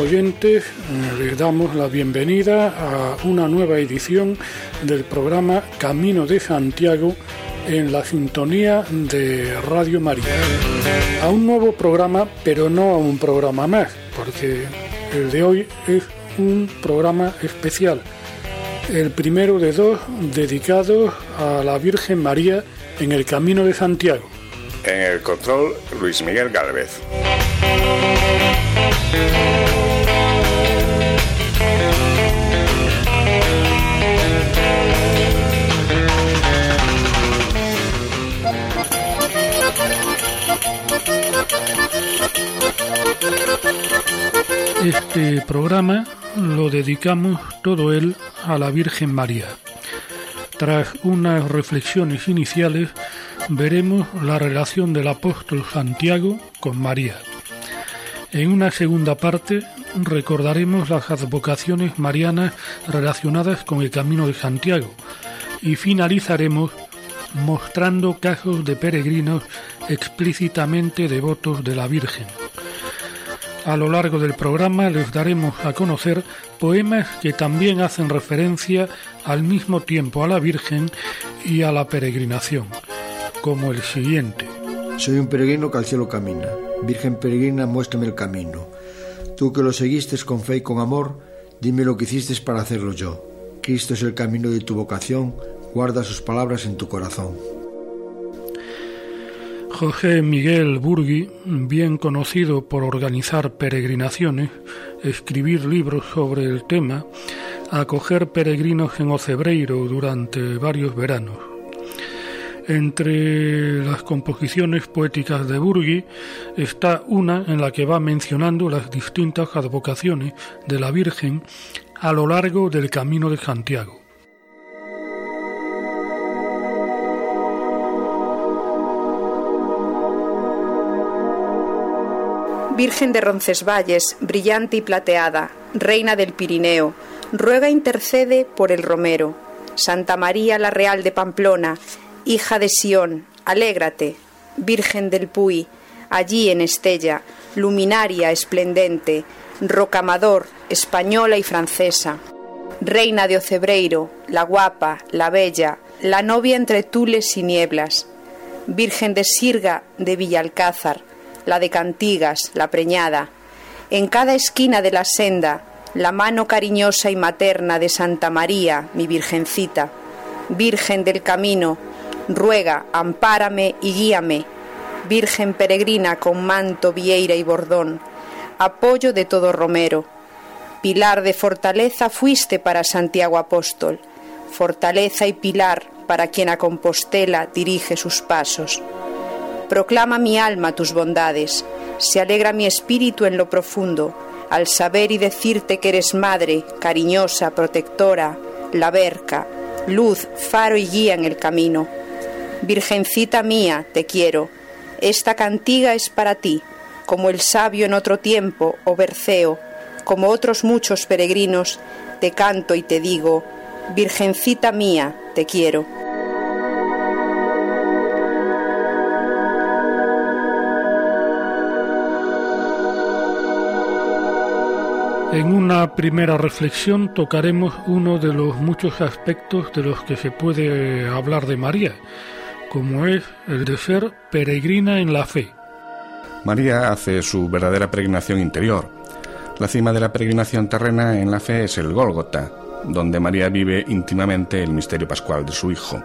Oyentes, les damos la bienvenida a una nueva edición del programa Camino de Santiago en la sintonía de Radio María. A un nuevo programa, pero no a un programa más, porque el de hoy es un programa especial, el primero de dos dedicados a la Virgen María en el Camino de Santiago. En el control, Luis Miguel Galvez. Este programa lo dedicamos todo él a la Virgen María. Tras unas reflexiones iniciales, veremos la relación del apóstol Santiago con María. En una segunda parte recordaremos las advocaciones marianas relacionadas con el Camino de Santiago y finalizaremos mostrando casos de peregrinos explícitamente devotos de la Virgen. A lo largo del programa les daremos a conocer poemas que también hacen referencia al mismo tiempo a la Virgen y a la peregrinación, como el siguiente. Soy un peregrino que al cielo camina Virgen peregrina, muéstrame el camino. Tú que lo seguiste con fe y con amor, dime lo que hiciste para hacerlo yo. Cristo es el camino de tu vocación, guarda sus palabras en tu corazón. José Miguel Burgui, bien conocido por organizar peregrinaciones, escribir libros sobre el tema, acoger peregrinos en Ocebreiro durante varios veranos. Entre las composiciones poéticas de Burgui está una en la que va mencionando las distintas advocaciones de la Virgen a lo largo del Camino de Santiago. Virgen de Roncesvalles, brillante y plateada, Reina del Pirineo, ruega e intercede por el Romero. Santa María la Real de Pamplona, Hija de Sión, alégrate, Virgen del Puy, allí en Estella, luminaria esplendente, rocamador, española y francesa, reina de Ocebreiro, la guapa, la bella, la novia entre tules y nieblas, Virgen de Sirga de Villalcázar, la de Cantigas, la preñada, en cada esquina de la senda, la mano cariñosa y materna de Santa María, mi Virgencita, Virgen del Camino, ruega, ampárame y guíame, Virgen peregrina con manto, vieira y bordón, apoyo de todo romero. Pilar de fortaleza fuiste para Santiago Apóstol, fortaleza y pilar para quien a Compostela dirige sus pasos. Proclama mi alma tus bondades, se alegra mi espíritu en lo profundo, al saber y decirte que eres madre, cariñosa, protectora, la verca, luz, faro y guía en el camino. Virgencita mía, te quiero, esta cantiga es para ti, como el sabio en otro tiempo, o Berceo, como otros muchos peregrinos, te canto y te digo, Virgencita mía, te quiero. En una primera reflexión tocaremos uno de los muchos aspectos de los que se puede hablar de María, como es el de ser peregrina en la fe. María hace su verdadera peregrinación interior. La cima de la peregrinación terrena en la fe es el Gólgota, donde María vive íntimamente el misterio pascual de su Hijo.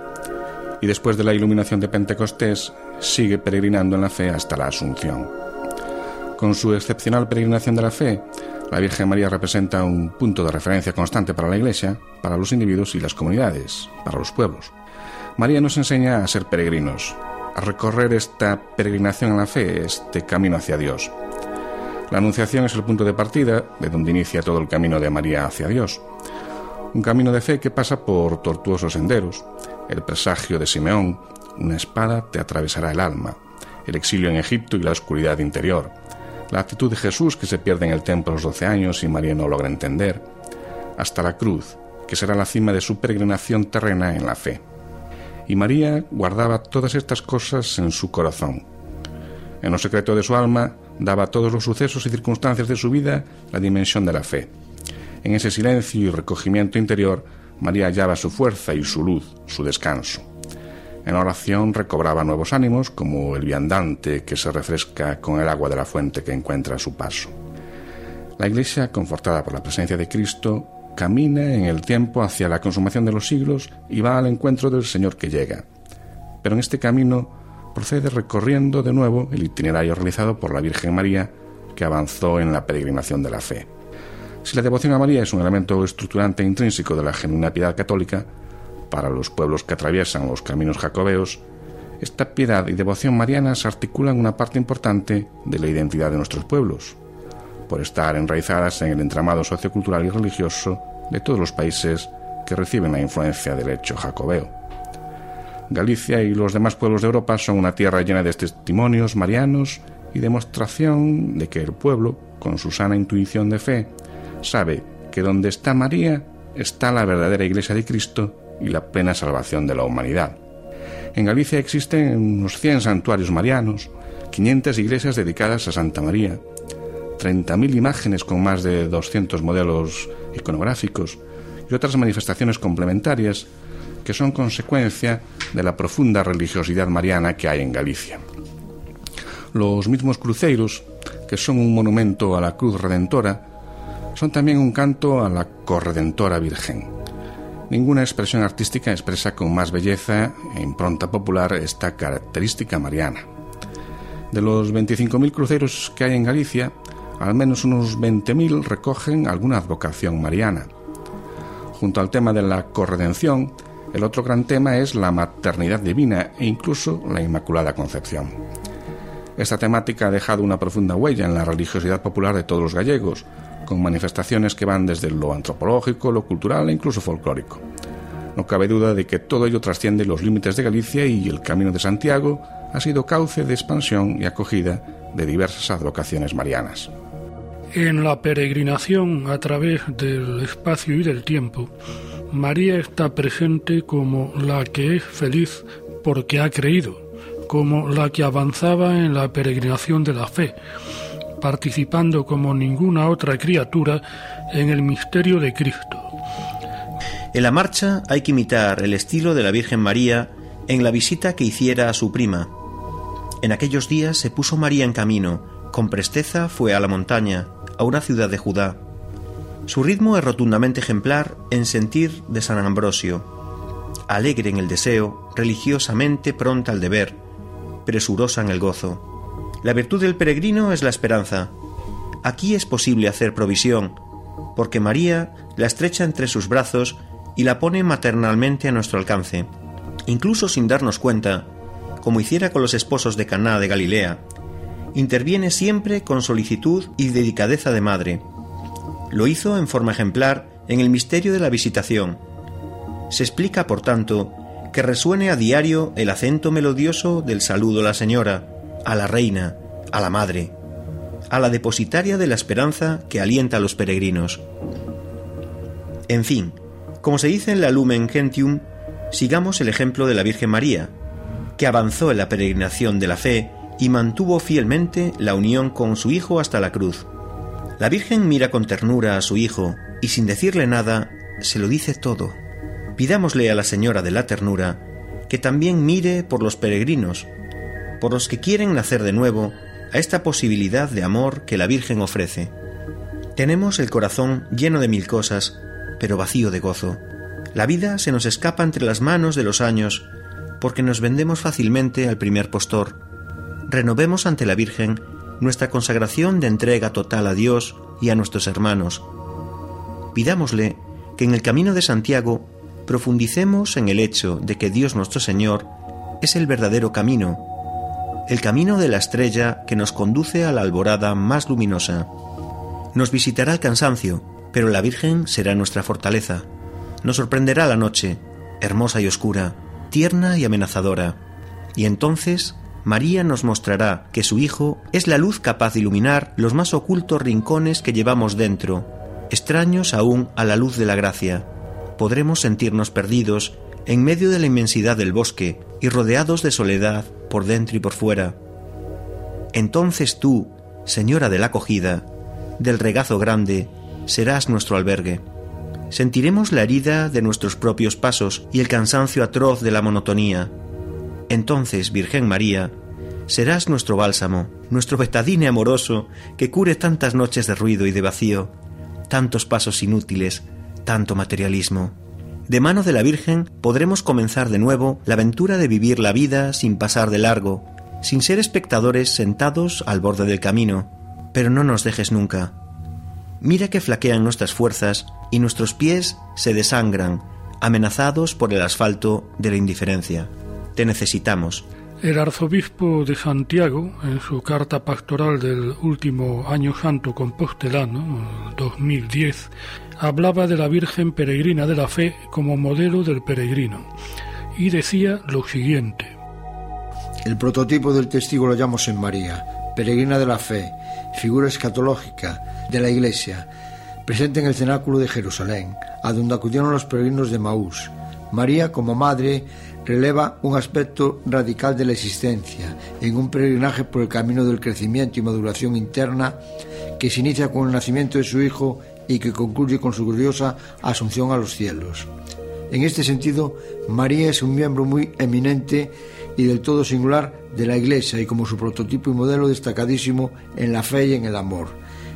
Y después de la iluminación de Pentecostés, sigue peregrinando en la fe hasta la Asunción. Con su excepcional peregrinación de la fe, la Virgen María representa un punto de referencia constante para la Iglesia, para los individuos y las comunidades, para los pueblos. María nos enseña a ser peregrinos, a recorrer esta peregrinación en la fe, este camino hacia Dios. La Anunciación es el punto de partida de donde inicia todo el camino de María hacia Dios. Un camino de fe que pasa por tortuosos senderos, el presagio de Simeón, una espada te atravesará el alma, el exilio en Egipto y la oscuridad interior, la actitud de Jesús que se pierde en el templo a los doce años y María no logra entender, hasta la cruz, que será la cima de su peregrinación terrena en la fe. Y María guardaba todas estas cosas en su corazón. En lo secreto de su alma daba a todos los sucesos y circunstancias de su vida la dimensión de la fe. En ese silencio y recogimiento interior, María hallaba su fuerza y su luz, su descanso. En la oración recobraba nuevos ánimos, como el viandante que se refresca con el agua de la fuente que encuentra a su paso. La Iglesia, confortada por la presencia de Cristo, camina en el tiempo hacia la consumación de los siglos y va al encuentro del Señor que llega. Pero en este camino procede recorriendo de nuevo el itinerario realizado por la Virgen María que avanzó en la peregrinación de la fe. Si la devoción a María es un elemento estructurante e intrínseco de la genuina piedad católica, para los pueblos que atraviesan los caminos jacobeos, esta piedad y devoción marianas articulan una parte importante de la identidad de nuestros pueblos por estar enraizadas en el entramado sociocultural y religioso de todos los países que reciben la influencia del hecho jacobeo. Galicia y los demás pueblos de Europa son una tierra llena de testimonios marianos y demostración de que el pueblo, con su sana intuición de fe, sabe que donde está María está la verdadera Iglesia de Cristo y la plena salvación de la humanidad. En Galicia existen unos 100 santuarios marianos, 500 iglesias dedicadas a Santa María, 30.000 imágenes con más de 200 modelos iconográficos y otras manifestaciones complementarias que son consecuencia de la profunda religiosidad mariana que hay en Galicia. Los mismos cruceiros, que son un monumento a la cruz redentora, son también un canto a la corredentora Virgen. Ninguna expresión artística expresa con más belleza e impronta popular esta característica mariana. De los 25.000 cruceros que hay en Galicia, al menos unos 20.000 recogen alguna advocación mariana. Junto al tema de la corredención, el otro gran tema es la maternidad divina e incluso la Inmaculada Concepción. Esta temática ha dejado una profunda huella en la religiosidad popular de todos los gallegos, con manifestaciones que van desde lo antropológico, lo cultural e incluso folclórico. No cabe duda de que todo ello trasciende los límites de Galicia y el Camino de Santiago ha sido cauce de expansión y acogida de diversas advocaciones marianas. En la peregrinación a través del espacio y del tiempo, María está presente como la que es feliz porque ha creído, como la que avanzaba en la peregrinación de la fe, participando como ninguna otra criatura en el misterio de Cristo. En la marcha hay que imitar el estilo de la Virgen María en la visita que hiciera a su prima. En aquellos días se puso María en camino, con presteza fue a la montaña, a una ciudad de Judá. Su ritmo es rotundamente ejemplar en sentir de San Ambrosio, alegre en el deseo, religiosamente pronta al deber, presurosa en el gozo. La virtud del peregrino es la esperanza. Aquí es posible hacer provisión, porque María la estrecha entre sus brazos y la pone maternalmente a nuestro alcance, incluso sin darnos cuenta, como hiciera con los esposos de Caná de Galilea. Interviene siempre con solicitud y dedicadeza de madre. Lo hizo en forma ejemplar en el misterio de la visitación. Se explica, por tanto, que resuene a diario el acento melodioso del saludo a la señora, a la reina, a la madre, a la depositaria de la esperanza que alienta a los peregrinos. En fin, como se dice en la Lumen Gentium, sigamos el ejemplo de la Virgen María, que avanzó en la peregrinación de la fe y mantuvo fielmente la unión con su Hijo hasta la cruz. La Virgen mira con ternura a su Hijo y sin decirle nada, se lo dice todo. Pidámosle a la Señora de la Ternura que también mire por los peregrinos, por los que quieren nacer de nuevo, a esta posibilidad de amor que la Virgen ofrece. Tenemos el corazón lleno de mil cosas, pero vacío de gozo. La vida se nos escapa entre las manos de los años, porque nos vendemos fácilmente al primer postor. Renovemos ante la Virgen nuestra consagración de entrega total a Dios y a nuestros hermanos. Pidámosle que en el camino de Santiago profundicemos en el hecho de que Dios nuestro Señor es el verdadero camino, el camino de la estrella que nos conduce a la alborada más luminosa. Nos visitará el cansancio, pero la Virgen será nuestra fortaleza. Nos sorprenderá la noche, hermosa y oscura, tierna y amenazadora. Y entonces María nos mostrará que su Hijo es la luz capaz de iluminar los más ocultos rincones que llevamos dentro, extraños aún a la luz de la gracia. Podremos sentirnos perdidos en medio de la inmensidad del bosque y rodeados de soledad por dentro y por fuera. Entonces tú, Señora de la acogida, del regazo grande, serás nuestro albergue. Sentiremos la herida de nuestros propios pasos y el cansancio atroz de la monotonía. Entonces, Virgen María, serás nuestro bálsamo, nuestro betadine amoroso que cure tantas noches de ruido y de vacío, tantos pasos inútiles, tanto materialismo. De mano de la Virgen podremos comenzar de nuevo la aventura de vivir la vida sin pasar de largo, sin ser espectadores sentados al borde del camino. Pero no nos dejes nunca. Mira que flaquean nuestras fuerzas y nuestros pies se desangran, amenazados por el asfalto de la indiferencia. Te necesitamos. El arzobispo de Santiago, en su carta pastoral del último año santo compostelano, 2010, hablaba de la Virgen Peregrina de la Fe como modelo del peregrino y decía lo siguiente. El prototipo del testigo lo llamamos en María, peregrina de la fe, figura escatológica de la Iglesia, presente en el cenáculo de Jerusalén, a donde acudieron los peregrinos de Maús. María, como madre, releva un aspecto radical de la existencia, en un peregrinaje por el camino del crecimiento y maduración interna que se inicia con el nacimiento de su Hijo y que concluye con su gloriosa asunción a los cielos. En este sentido, María es un miembro muy eminente y del todo singular de la Iglesia y como su prototipo y modelo destacadísimo en la fe y en el amor.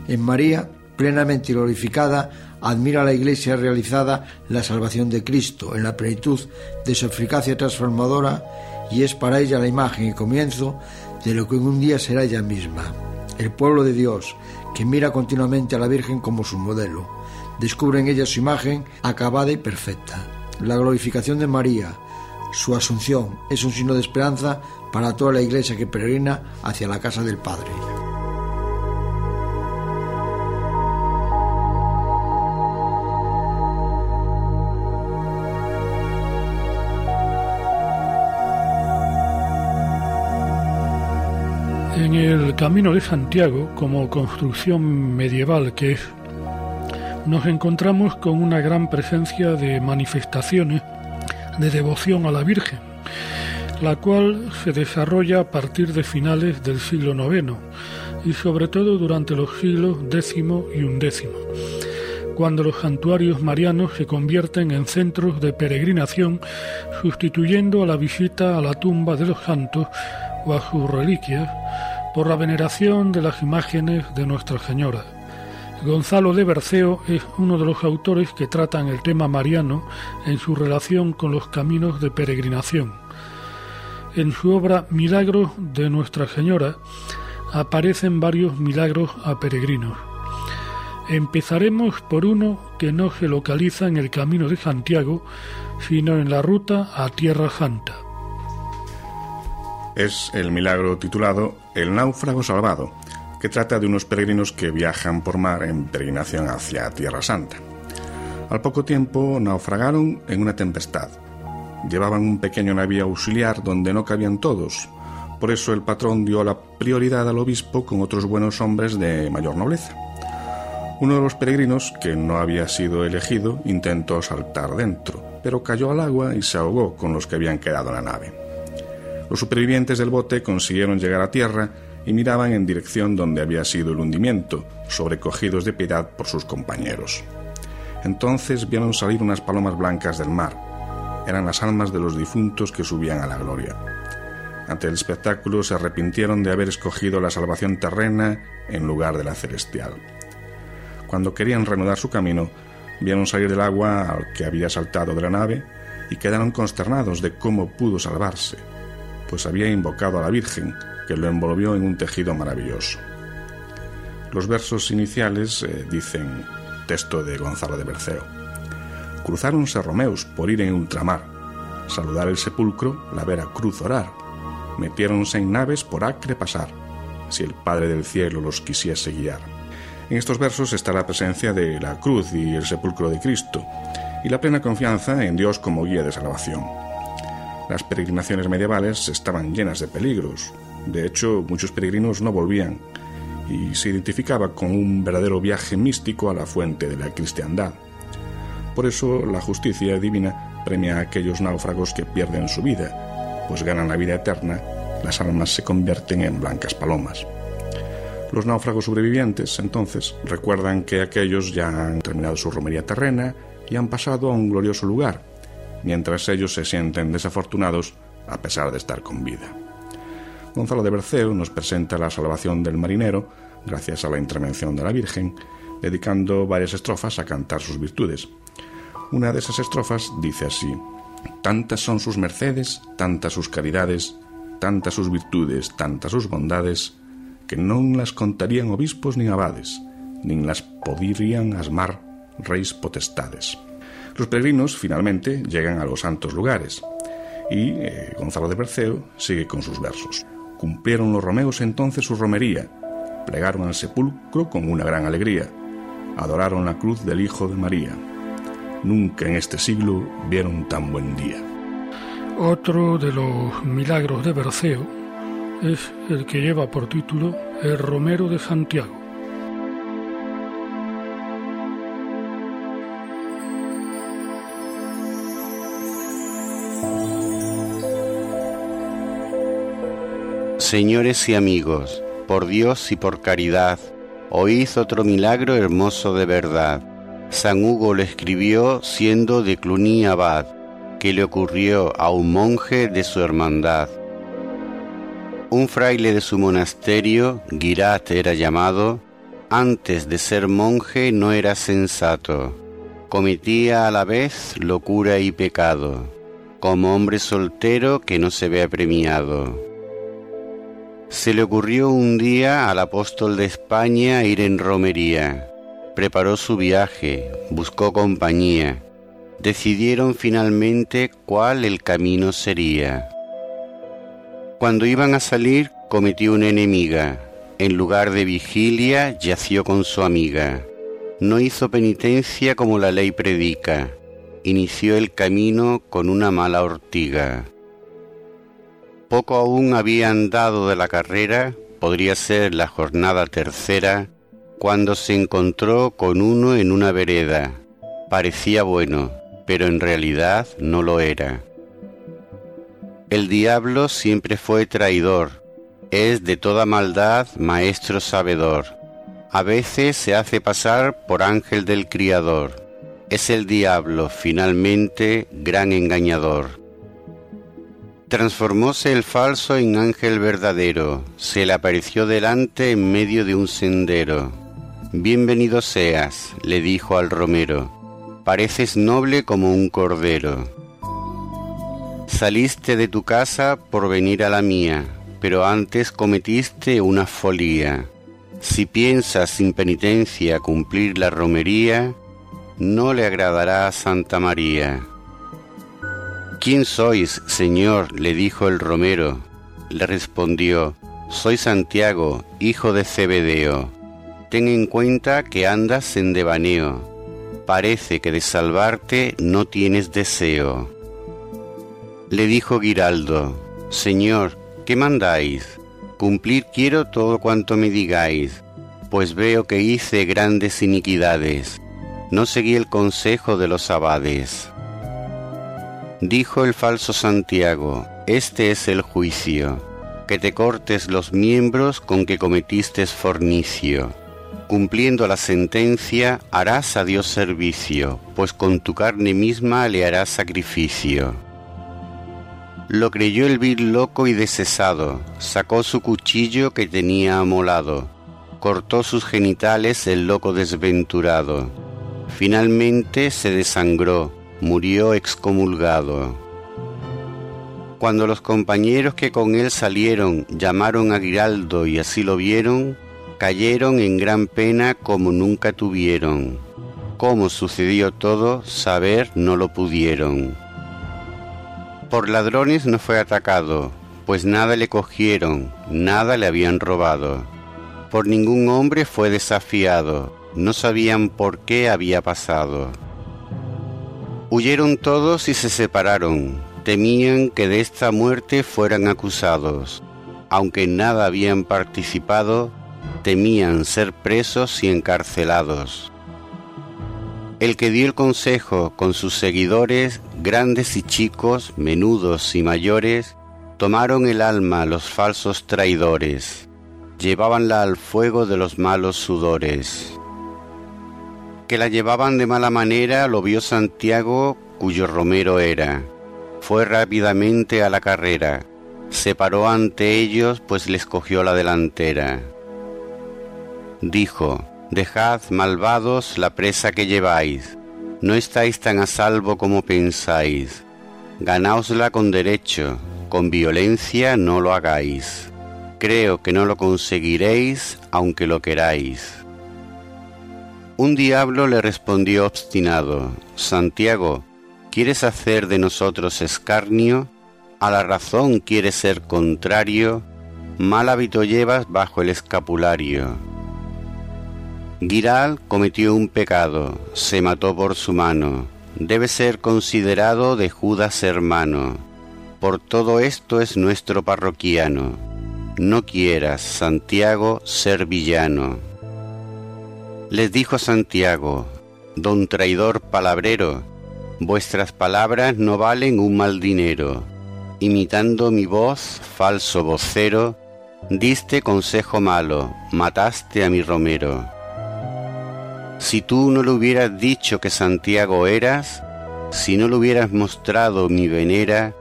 En María, plenamente glorificada, admira la Iglesia realizada la salvación de Cristo en la plenitud de su eficacia transformadora y es para ella la imagen y comienzo de lo que un día será ella misma. El pueblo de Dios, que mira continuamente a la Virgen como su modelo, descubre en ella su imagen acabada y perfecta. La glorificación de María, su asunción, es un signo de esperanza para toda la iglesia que peregrina hacia la casa del Padre. En el Camino de Santiago, como construcción medieval que es, nos encontramos con una gran presencia de manifestaciones de devoción a la Virgen, la cual se desarrolla a partir de finales del siglo IX y sobre todo durante los siglos X y XI, cuando los santuarios marianos se convierten en centros de peregrinación, sustituyendo a la visita a la tumba de los santos o a sus reliquias por la veneración de las imágenes de Nuestra Señora. Gonzalo de Berceo es uno de los autores que tratan el tema mariano en su relación con los caminos de peregrinación. En su obra Milagros de Nuestra Señora aparecen varios milagros a peregrinos. Empezaremos por uno que no se localiza en el Camino de Santiago, sino en la ruta a Tierra Santa es el milagro titulado El náufrago salvado, que trata de unos peregrinos que viajan por mar en peregrinación hacia Tierra Santa. Al poco tiempo naufragaron en una tempestad. Llevaban un pequeño navío auxiliar donde no cabían todos. Por eso el patrón dio la prioridad al obispo con otros buenos hombres de mayor nobleza. Uno de los peregrinos, que no había sido elegido, intentó saltar dentro, pero cayó al agua y se ahogó con los que habían quedado en la nave. Los supervivientes del bote consiguieron llegar a tierra y miraban en dirección donde había sido el hundimiento, sobrecogidos de piedad por sus compañeros. Entonces vieron salir unas palomas blancas del mar. Eran las almas de los difuntos que subían a la gloria. Ante el espectáculo se arrepintieron de haber escogido la salvación terrena en lugar de la celestial. Cuando querían reanudar su camino, vieron salir del agua al que había saltado de la nave y quedaron consternados de cómo pudo salvarse pues había invocado a la Virgen, que lo envolvió en un tejido maravilloso. Los versos iniciales eh, dicen, texto de Gonzalo de Berceo, cruzáronse Romeos por ir en ultramar, saludar el sepulcro, la vera cruz orar, metiéronse en naves por acre pasar, si el Padre del cielo los quisiese guiar. En estos versos está la presencia de la cruz y el sepulcro de Cristo, y la plena confianza en Dios como guía de salvación. Las peregrinaciones medievales estaban llenas de peligros. De hecho, muchos peregrinos no volvían, y se identificaba con un verdadero viaje místico a la fuente de la cristiandad. Por eso la justicia divina premia a aquellos náufragos que pierden su vida, pues ganan la vida eterna, las almas se convierten en blancas palomas. Los náufragos sobrevivientes, entonces, recuerdan que aquellos ya han terminado su romería terrena y han pasado a un glorioso lugar, mientras ellos se sienten desafortunados a pesar de estar con vida. Gonzalo de Berceo nos presenta la salvación del marinero gracias a la intervención de la Virgen, dedicando varias estrofas a cantar sus virtudes. Una de esas estrofas dice así: Tantas son sus mercedes, tantas sus caridades, tantas sus virtudes, tantas sus bondades, que no las contarían obispos ni abades, ni las podrían asmar reyes potestades. Los peregrinos finalmente llegan a los santos lugares y eh, Gonzalo de Berceo sigue con sus versos. Cumplieron los romeos entonces su romería, plegaron al sepulcro con una gran alegría, adoraron la cruz del Hijo de María. Nunca en este siglo vieron tan buen día. Otro de los milagros de Berceo es el que lleva por título El Romero de Santiago. Señores y amigos, por Dios y por caridad, oíd otro milagro hermoso de verdad. San Hugo lo escribió siendo de Cluny abad, que le ocurrió a un monje de su hermandad. Un fraile de su monasterio, Girat era llamado, antes de ser monje no era sensato, cometía a la vez locura y pecado, como hombre soltero que no se ve apremiado se le ocurrió un día al apóstol de España ir en romería. Preparó su viaje, buscó compañía. Decidieron finalmente cuál el camino sería. Cuando iban a salir, cometió una enemiga. En lugar de vigilia, yació con su amiga. No hizo penitencia como la ley predica. Inició el camino con una mala ortiga. Poco aún había andado de la carrera, podría ser la jornada tercera, cuando se encontró con uno en una vereda. Parecía bueno, pero en realidad no lo era. El diablo siempre fue traidor, es de toda maldad maestro sabedor. A veces se hace pasar por ángel del Criador. Es el diablo finalmente gran engañador. Transformóse el falso en ángel verdadero, se le apareció delante en medio de un sendero. Bienvenido seas, le dijo al romero, pareces noble como un cordero. Saliste de tu casa por venir a la mía, pero antes cometiste una folía. Si piensas sin penitencia cumplir la romería, no le agradará a Santa María. ¿Quién sois, Señor? le dijo el romero. Le respondió, Soy Santiago, hijo de Cebedeo. Ten en cuenta que andas en devaneo. Parece que de salvarte no tienes deseo. Le dijo Giraldo, Señor, ¿qué mandáis? Cumplir quiero todo cuanto me digáis, pues veo que hice grandes iniquidades. No seguí el consejo de los abades. Dijo el falso Santiago, este es el juicio, que te cortes los miembros con que cometiste fornicio. Cumpliendo la sentencia, harás a Dios servicio, pues con tu carne misma le harás sacrificio. Lo creyó el vil loco y desesado, sacó su cuchillo que tenía amolado, cortó sus genitales el loco desventurado. Finalmente se desangró, murió excomulgado. Cuando los compañeros que con él salieron llamaron a Giraldo y así lo vieron, cayeron en gran pena como nunca tuvieron. Cómo sucedió todo, saber no lo pudieron. Por ladrones no fue atacado, pues nada le cogieron, nada le habían robado. Por ningún hombre fue desafiado, no sabían por qué había pasado. Huyeron todos y se separaron, temían que de esta muerte fueran acusados. Aunque nada habían participado, temían ser presos y encarcelados. El que dio el consejo con sus seguidores, grandes y chicos, menudos y mayores, tomaron el alma los falsos traidores, llevábanla al fuego de los malos sudores que la llevaban de mala manera lo vio Santiago, cuyo romero era. Fue rápidamente a la carrera, se paró ante ellos, pues les cogió la delantera. Dijo, Dejad, malvados, la presa que lleváis, no estáis tan a salvo como pensáis. Ganaosla con derecho, con violencia no lo hagáis. Creo que no lo conseguiréis, aunque lo queráis. Un diablo le respondió obstinado, Santiago, ¿quieres hacer de nosotros escarnio? ¿A la razón quieres ser contrario? Mal hábito llevas bajo el escapulario. Giral cometió un pecado, se mató por su mano, debe ser considerado de Judas hermano. Por todo esto es nuestro parroquiano. No quieras, Santiago, ser villano les dijo Santiago, Don traidor palabrero, vuestras palabras no valen un mal dinero. Imitando mi voz, falso vocero, diste consejo malo, mataste a mi romero. Si tú no le hubieras dicho que Santiago eras, si no le hubieras mostrado mi venera,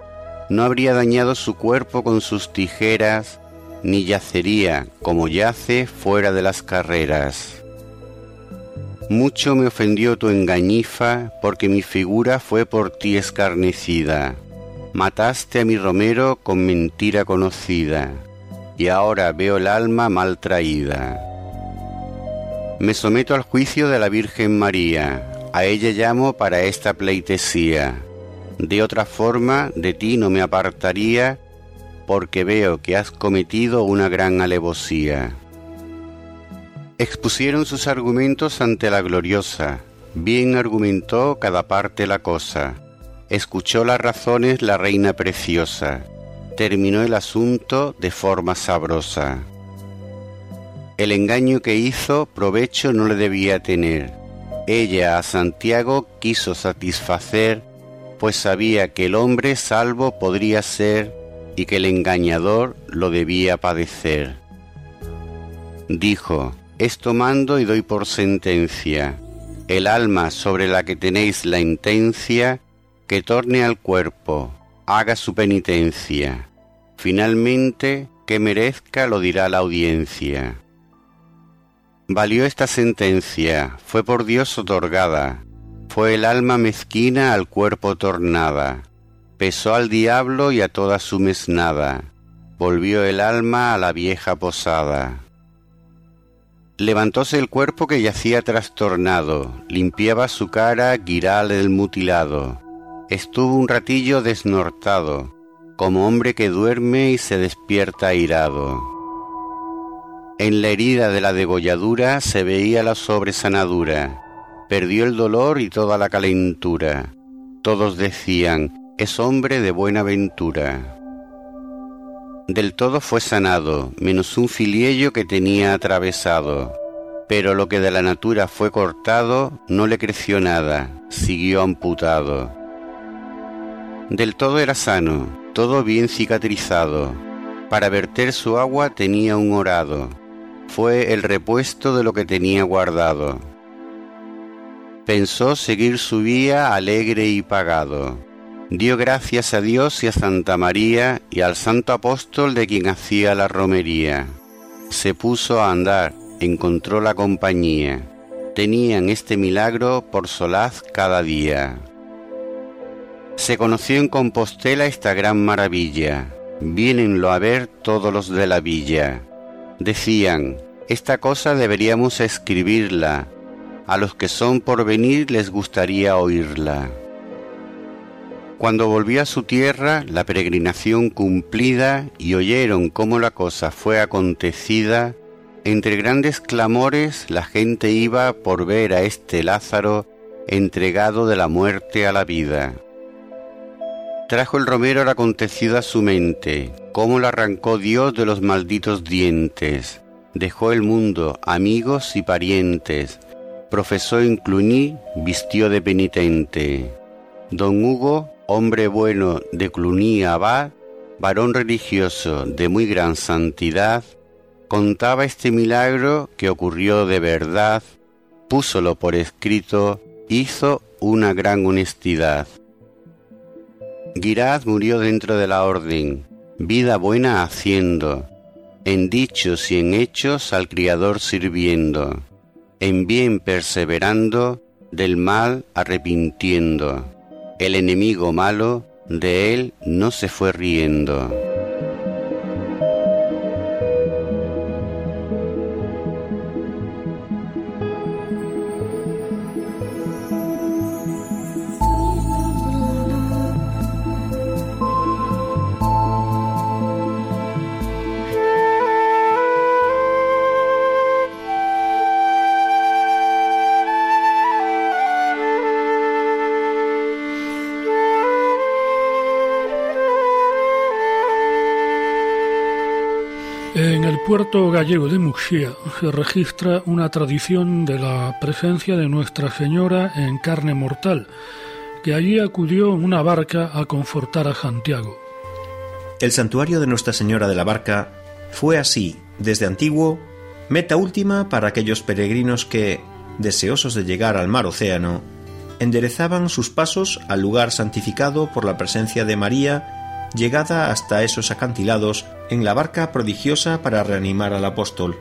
no habría dañado su cuerpo con sus tijeras, ni yacería como yace fuera de las carreras. Mucho me ofendió tu engañifa, porque mi figura fue por ti escarnecida. Mataste a mi Romero con mentira conocida, y ahora veo el alma mal traída. Me someto al juicio de la Virgen María, a ella llamo para esta pleitesía. De otra forma de ti no me apartaría, porque veo que has cometido una gran alevosía expusieron sus argumentos ante la gloriosa, bien argumentó cada parte la cosa, escuchó las razones la reina preciosa, terminó el asunto de forma sabrosa. El engaño que hizo provecho no le debía tener. Ella a Santiago quiso satisfacer, pues sabía que el hombre salvo podría ser y que el engañador lo debía padecer. Dijo, esto mando y doy por sentencia. El alma sobre la que tenéis la intencia, que torne al cuerpo, haga su penitencia. Finalmente, que merezca lo dirá la audiencia. Valió esta sentencia, fue por Dios otorgada, fue el alma mezquina al cuerpo tornada, pesó al diablo y a toda su mesnada, volvió el alma a la vieja posada. Levantóse el cuerpo que yacía trastornado, limpiaba su cara guiral el mutilado. Estuvo un ratillo desnortado, como hombre que duerme y se despierta airado. En la herida de la degolladura se veía la sobresanadura, perdió el dolor y toda la calentura. Todos decían, es hombre de buena ventura. Del todo fue sanado, menos un filiello que tenía atravesado. Pero lo que de la natura fue cortado, no le creció nada, siguió amputado. Del todo era sano, todo bien cicatrizado. Para verter su agua tenía un orado. Fue el repuesto de lo que tenía guardado. Pensó seguir su vía alegre y pagado dio gracias a Dios y a Santa María y al Santo Apóstol de quien hacía la romería. Se puso a andar, encontró la compañía. Tenían este milagro por solaz cada día. Se conoció en Compostela esta gran maravilla. Vienenlo a ver todos los de la villa. Decían, esta cosa deberíamos escribirla. A los que son por venir les gustaría oírla. Cuando volvió a su tierra, la peregrinación cumplida, y oyeron cómo la cosa fue acontecida, entre grandes clamores la gente iba por ver a este Lázaro entregado de la muerte a la vida. Trajo el romero lo acontecido a su mente, cómo lo arrancó Dios de los malditos dientes, dejó el mundo, amigos y parientes, profesó en Cluny, vistió de penitente. Don Hugo, hombre bueno de Cluny abad, varón religioso de muy gran santidad, contaba este milagro que ocurrió de verdad, púsolo por escrito, hizo una gran honestidad. Girad murió dentro de la orden, vida buena haciendo, en dichos y en hechos al Criador sirviendo, en bien perseverando, del mal arrepintiendo. El enemigo malo de él no se fue riendo. Gallego de Muxía se registra una tradición de la presencia de Nuestra Señora en carne mortal, que allí acudió una barca a confortar a Santiago. El santuario de Nuestra Señora de la Barca fue así, desde antiguo, meta última para aquellos peregrinos que, deseosos de llegar al mar océano, enderezaban sus pasos al lugar santificado por la presencia de María llegada hasta esos acantilados en la barca prodigiosa para reanimar al apóstol.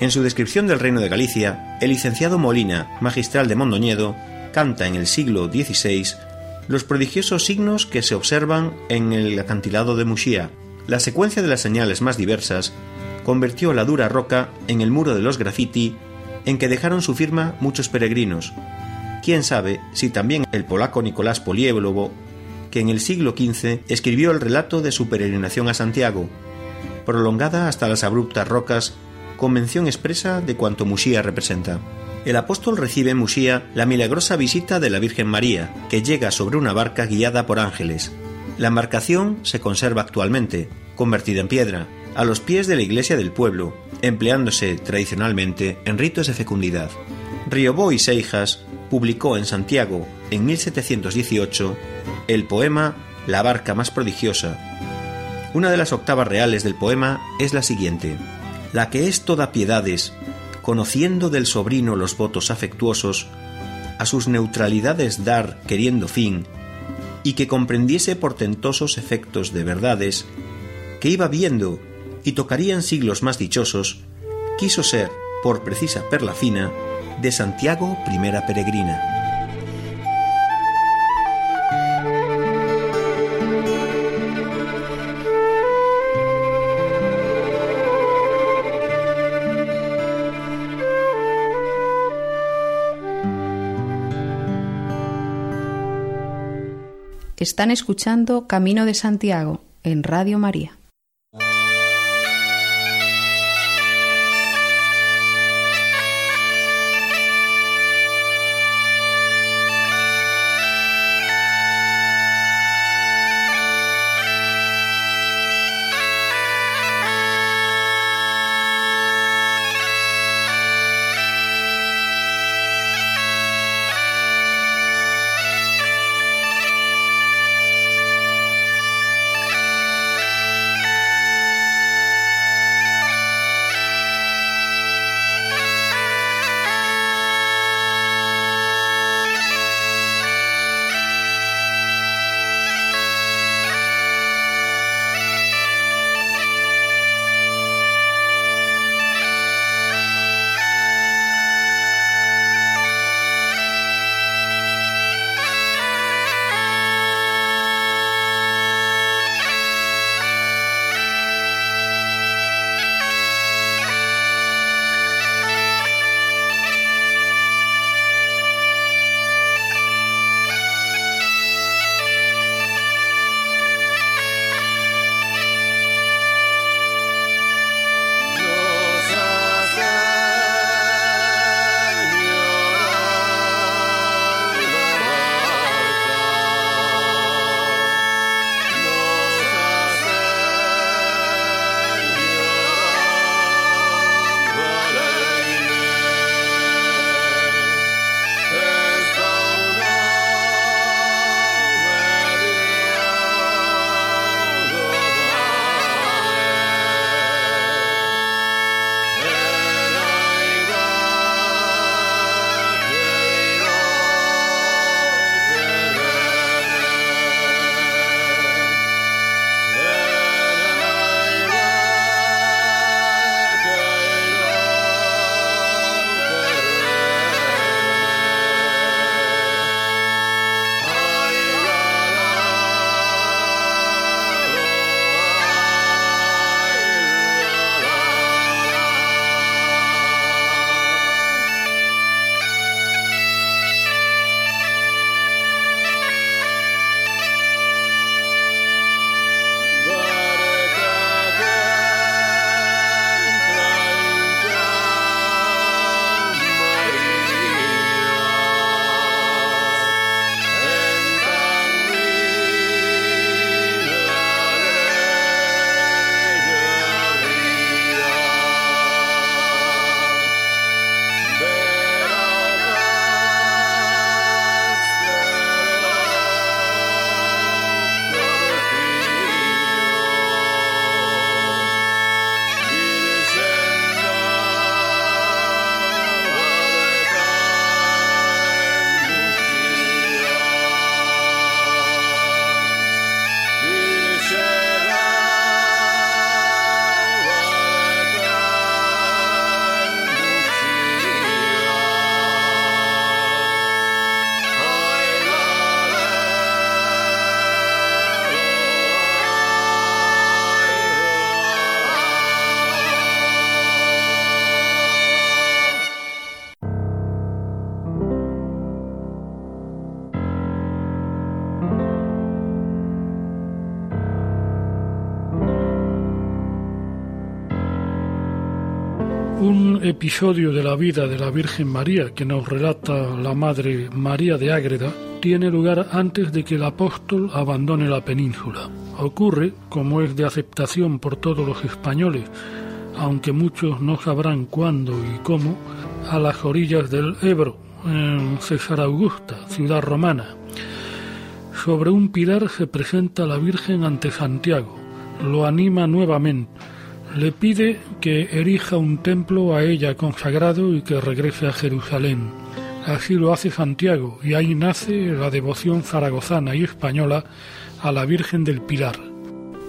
En su descripción del reino de Galicia, el licenciado Molina, magistral de Mondoñedo, canta en el siglo XVI los prodigiosos signos que se observan en el acantilado de Muxía. La secuencia de las señales más diversas convirtió la dura roca en el muro de los graffiti en que dejaron su firma muchos peregrinos. Quién sabe si también el polaco Nicolás Polievolovo que en el siglo XV escribió el relato de su peregrinación a Santiago, prolongada hasta las abruptas rocas, con mención expresa de cuanto Musía representa. El apóstol recibe en Musía la milagrosa visita de la Virgen María, que llega sobre una barca guiada por ángeles. La embarcación se conserva actualmente, convertida en piedra, a los pies de la iglesia del pueblo, empleándose tradicionalmente en ritos de fecundidad. Riobó y Seijas publicó en Santiago, en 1718, el poema La barca más prodigiosa. Una de las octavas reales del poema es la siguiente, la que es toda piedades, conociendo del sobrino los votos afectuosos, a sus neutralidades dar queriendo fin, y que comprendiese portentosos efectos de verdades, que iba viendo y tocarían siglos más dichosos, quiso ser, por precisa perla fina, de Santiago Primera Peregrina. Están escuchando Camino de Santiago en Radio María. Episodio de la vida de la Virgen María que nos relata la Madre María de Ágreda tiene lugar antes de que el apóstol abandone la península. Ocurre, como es de aceptación por todos los españoles, aunque muchos no sabrán cuándo y cómo, a las orillas del Ebro, en César Augusta, ciudad romana. Sobre un pilar se presenta la Virgen ante Santiago, lo anima nuevamente, le pide que erija un templo a ella consagrado y que regrese a Jerusalén. Así lo hace Santiago y ahí nace la devoción zaragozana y española a la Virgen del Pilar.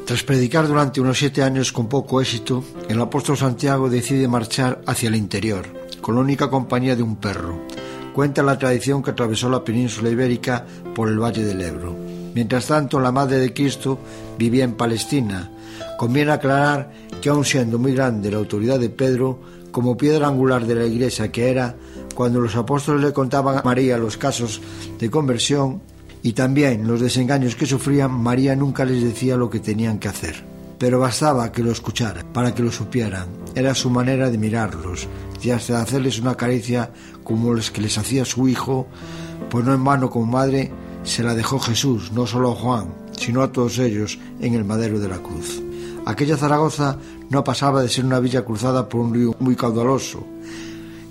Tras predicar durante unos siete años con poco éxito, el apóstol Santiago decide marchar hacia el interior, con la única compañía de un perro. Cuenta la tradición que atravesó la península ibérica por el Valle del Ebro. Mientras tanto, la Madre de Cristo vivía en Palestina. Conviene aclarar que aun siendo muy grande la autoridad de Pedro, como piedra angular de la iglesia que era, cuando los apóstoles le contaban a María los casos de conversión, y también los desengaños que sufrían, María nunca les decía lo que tenían que hacer. Pero bastaba que lo escucharan, para que lo supieran. Era su manera de mirarlos, y hasta hacerles una caricia como las que les hacía su hijo, pues no en vano como madre se la dejó Jesús, no solo a Juan, sino a todos ellos en el madero de la cruz. Aquella Zaragoza no pasaba de ser una villa cruzada por un río muy caudaloso,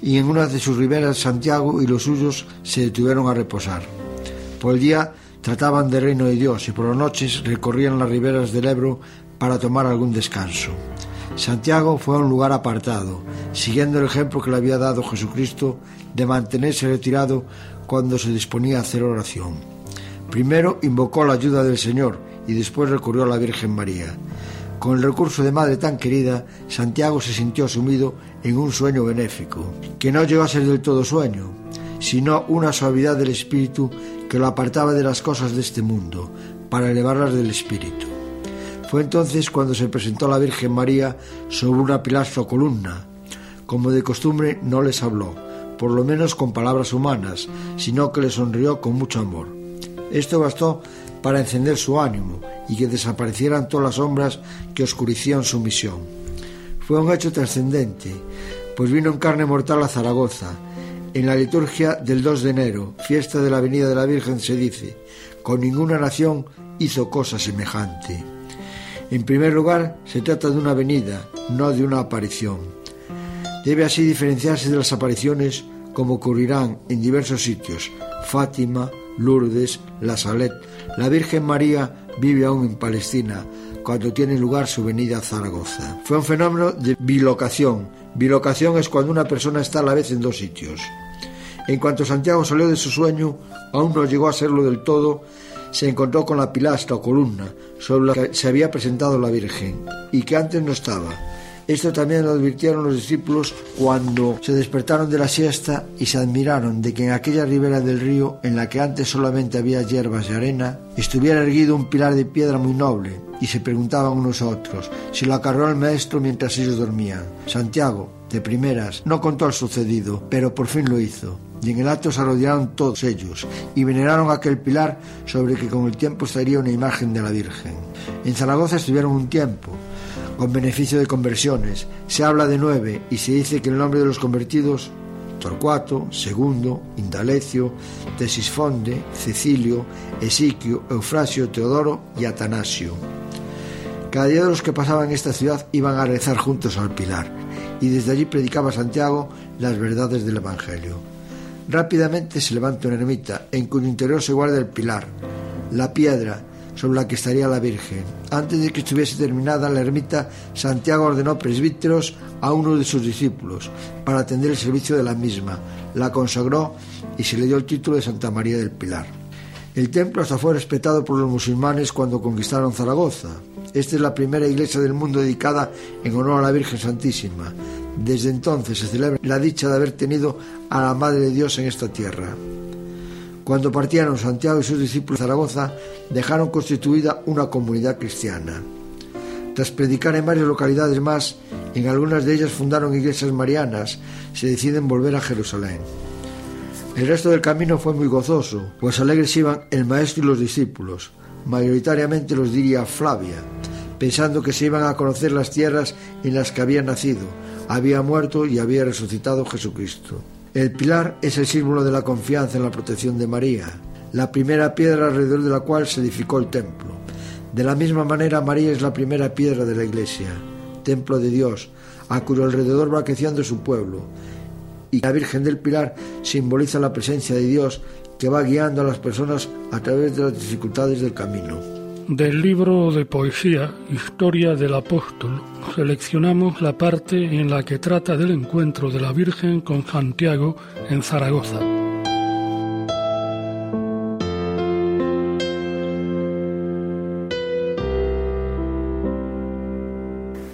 y en una de sus riberas Santiago y los suyos se detuvieron a reposar. Por el día trataban del reino de Dios y por las noches recorrían las riberas del Ebro para tomar algún descanso. Santiago fue a un lugar apartado, siguiendo el ejemplo que le había dado Jesucristo de mantenerse retirado cuando se disponía a hacer oración. Primero invocó la ayuda del Señor y después recurrió a la Virgen María. Con el recurso de madre tan querida, Santiago se sintió sumido en un sueño benéfico, que no llegó a ser del todo sueño, sino una suavidad del espíritu que lo apartaba de las cosas de este mundo, para elevarlas del espíritu. Fue entonces cuando se presentó la Virgen María sobre una pilastra o columna. Como de costumbre no les habló, por lo menos con palabras humanas, sino que le sonrió con mucho amor. Esto bastó para encender su ánimo y que desaparecieran todas las sombras que oscurecían su misión. Fue un hecho trascendente, pues vino en carne mortal a Zaragoza, en la liturgia del 2 de enero, fiesta de la Avenida de la Virgen, se dice, con ninguna nación hizo cosa semejante. En primer lugar, se trata de una avenida, no de una aparición. Debe así diferenciarse de las apariciones como ocurrirán en diversos sitios. Fátima, Lourdes, La Salet. La Virgen María vive aún en Palestina, cuando tiene lugar su venida a Zaragoza. Fue un fenómeno de bilocación. Bilocación es cuando una persona está a la vez en dos sitios. En cuanto Santiago salió de su sueño, aún no llegó a serlo del todo, se encontró con la pilastra o columna sobre la que se había presentado la Virgen y que antes no estaba. Esto también lo advirtieron los discípulos cuando se despertaron de la siesta y se admiraron de que en aquella ribera del río, en la que antes solamente había hierbas y arena, estuviera erguido un pilar de piedra muy noble, y se preguntaban unos a otros si lo acarreó el maestro mientras ellos dormían. Santiago, de primeras, no contó el sucedido, pero por fin lo hizo y en el acto se arrodillaron todos ellos y veneraron aquel pilar sobre que con el tiempo estaría una imagen de la Virgen. En Zaragoza estuvieron un tiempo, con beneficio de conversiones. Se habla de nueve y se dice que el nombre de los convertidos, Torcuato, Segundo, Indalecio, Tesisfonde, Cecilio, Esiquio, Eufrasio, Teodoro y Atanasio. Cada día de los que pasaban esta ciudad iban a rezar juntos al pilar y desde allí predicaba Santiago las verdades del Evangelio. Rápidamente se levanta una ermita en cuyo interior se guarda el pilar, la piedra sobre la que estaría la Virgen. Antes de que estuviese terminada la ermita, Santiago ordenó presbíteros a uno de sus discípulos para atender el servicio de la misma. La consagró y se le dio el título de Santa María del Pilar. El templo hasta fue respetado por los musulmanes cuando conquistaron Zaragoza. Esta es la primera iglesia del mundo dedicada en honor a la Virgen Santísima. Desde entonces se celebra la dicha de haber tenido a la Madre de Dios en esta tierra. Cuando partieron Santiago y sus discípulos a Zaragoza, dejaron constituida una comunidad cristiana. Tras predicar en varias localidades más, en algunas de ellas fundaron iglesias marianas, se deciden volver a Jerusalén. El resto del camino fue muy gozoso, pues alegres iban el maestro y los discípulos, mayoritariamente los diría Flavia, pensando que se iban a conocer las tierras en las que habían nacido, había muerto y había resucitado Jesucristo. El pilar es el símbolo de la confianza en la protección de María, la primera piedra alrededor de la cual se edificó el templo. De la misma manera, María es la primera piedra de la iglesia, templo de Dios, a cuyo alrededor va creciendo su pueblo. Y la Virgen del Pilar simboliza la presencia de Dios que va guiando a las personas a través de las dificultades del camino. Del libro de poesía Historia del Apóstol seleccionamos la parte en la que trata del encuentro de la Virgen con Santiago en Zaragoza.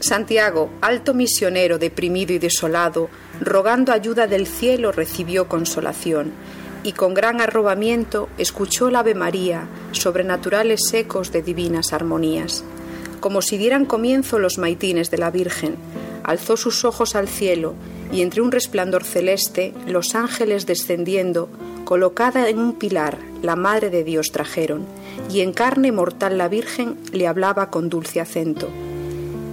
Santiago, alto misionero deprimido y desolado, rogando ayuda del cielo, recibió consolación y con gran arrobamiento escuchó la Ave María, sobrenaturales ecos de divinas armonías. Como si dieran comienzo los maitines de la Virgen, alzó sus ojos al cielo y entre un resplandor celeste los ángeles descendiendo, colocada en un pilar, la Madre de Dios trajeron, y en carne mortal la Virgen le hablaba con dulce acento.